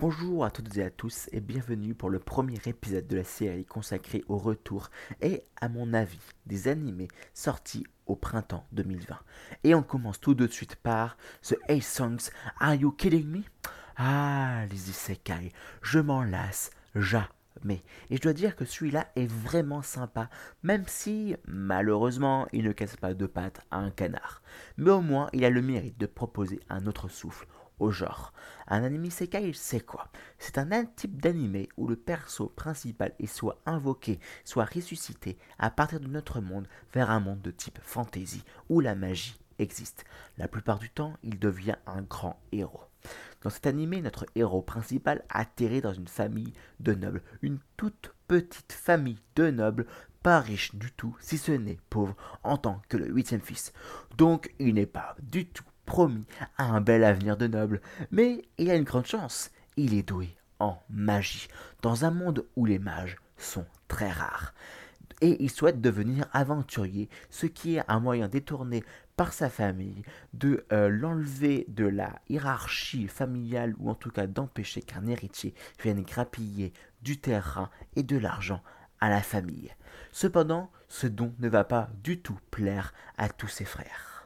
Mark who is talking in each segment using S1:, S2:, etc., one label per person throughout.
S1: Bonjour à toutes et à tous et bienvenue pour le premier épisode de la série consacrée au retour et à mon avis des animés sortis au printemps 2020. Et on commence tout de suite par The Eight Songs Are You Kidding Me? Ah, les isekai, je m'en lasse jamais. Et je dois dire que celui-là est vraiment sympa, même si malheureusement il ne casse pas deux pattes à un canard. Mais au moins il a le mérite de proposer un autre souffle au genre. Un anime isekai, c'est quoi C'est un type d'anime où le perso principal est soit invoqué, soit ressuscité à partir de notre monde vers un monde de type fantasy où la magie existe. La plupart du temps, il devient un grand héros. Dans cet animé, notre héros principal atterrit dans une famille de nobles, une toute petite famille de nobles, pas riche du tout, si ce n'est pauvre en tant que le huitième fils. Donc il n'est pas du tout promis à un bel avenir de noble, mais il a une grande chance, il est doué en magie, dans un monde où les mages sont très rares. Et il souhaite devenir aventurier, ce qui est un moyen détourné par sa famille de euh, l'enlever de la hiérarchie familiale ou en tout cas d'empêcher qu'un héritier vienne grappiller du terrain et de l'argent à la famille. Cependant, ce don ne va pas du tout plaire à tous ses frères.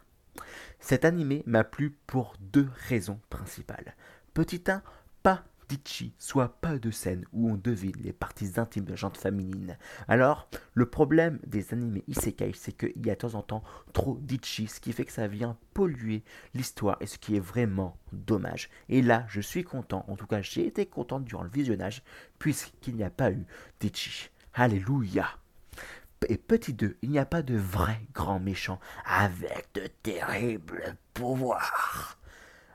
S1: Cet animé m'a plu pour deux raisons principales. Petit 1, pas d'Ichi, soit pas de scène où on devine les parties intimes de gente féminine. Alors, le problème des animés isekai, c'est qu'il y a de temps en temps trop d'Ichi, ce qui fait que ça vient polluer l'histoire et ce qui est vraiment dommage. Et là, je suis content, en tout cas j'ai été content durant le visionnage, puisqu'il n'y a pas eu d'Ichi. Alléluia et petit 2, il n'y a pas de vrai grand méchant avec de terribles pouvoirs.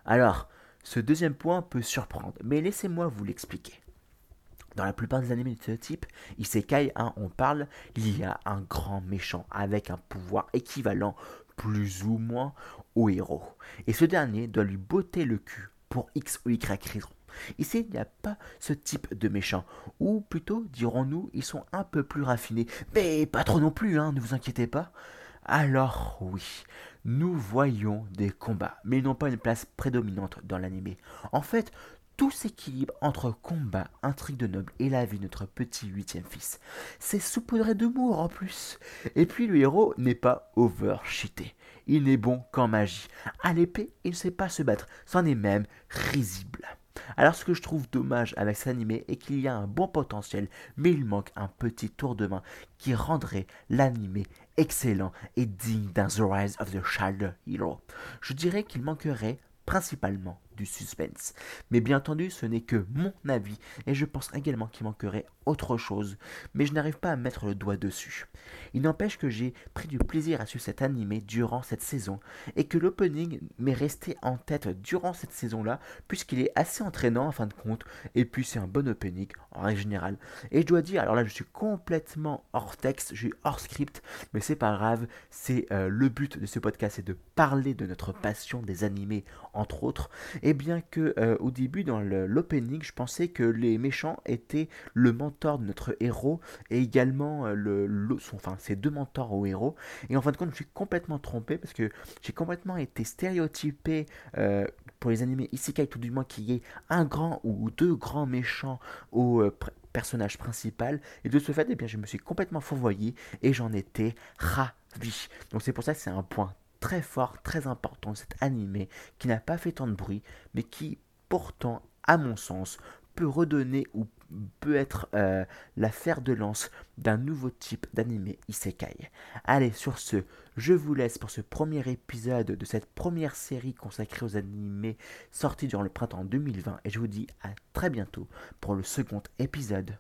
S1: Alors, ce deuxième point peut surprendre, mais laissez-moi vous l'expliquer. Dans la plupart des animés de ce type, Isekai, hein, on parle, il y a un grand méchant avec un pouvoir équivalent plus ou moins au héros. Et ce dernier doit lui botter le cul pour X ou Y raison. Ici, il n'y a pas ce type de méchants, ou plutôt, dirons-nous, ils sont un peu plus raffinés, mais pas trop non plus, hein, ne vous inquiétez pas. Alors oui, nous voyons des combats, mais ils n'ont pas une place prédominante dans l'animé. En fait, tout s'équilibre entre combat, intrigue de noble et la vie de notre petit huitième fils. C'est saupoudré d'humour en plus. Et puis le héros n'est pas overcheaté. Il n'est bon qu'en magie. À l'épée, il ne sait pas se battre, c'en est même risible. Alors ce que je trouve dommage avec cet animé est qu'il y a un bon potentiel, mais il manque un petit tour de main qui rendrait l'animé excellent et digne d'un The Rise of the Child Hero. Je dirais qu'il manquerait principalement du suspense. Mais bien entendu, ce n'est que mon avis, et je pense également qu'il manquerait autre chose, mais je n'arrive pas à mettre le doigt dessus. Il n'empêche que j'ai pris du plaisir à suivre cet animé durant cette saison, et que l'opening m'est resté en tête durant cette saison-là, puisqu'il est assez entraînant en fin de compte, et puis c'est un bon opening en règle générale. Et je dois dire, alors là je suis complètement hors texte, je suis hors script, mais c'est pas grave, c'est euh, le but de ce podcast, c'est de parler de notre passion des animés, entre autres, bien que euh, au début dans l'opening, je pensais que les méchants étaient le mentor de notre héros et également euh, le, enfin ces deux mentors au héros. Et en fin de compte, je suis complètement trompé parce que j'ai complètement été stéréotypé euh, pour les animés isekai, tout du moins qu'il y ait un grand ou deux grands méchants au personnage principal. Et de ce fait, eh bien, je me suis complètement fourvoyé et j'en étais ravi. Donc c'est pour ça que c'est un point très fort, très important cet animé qui n'a pas fait tant de bruit, mais qui pourtant, à mon sens, peut redonner ou peut être euh, la fer de lance d'un nouveau type d'animé isekai. Allez, sur ce, je vous laisse pour ce premier épisode de cette première série consacrée aux animés sortis durant le printemps 2020 et je vous dis à très bientôt pour le second épisode.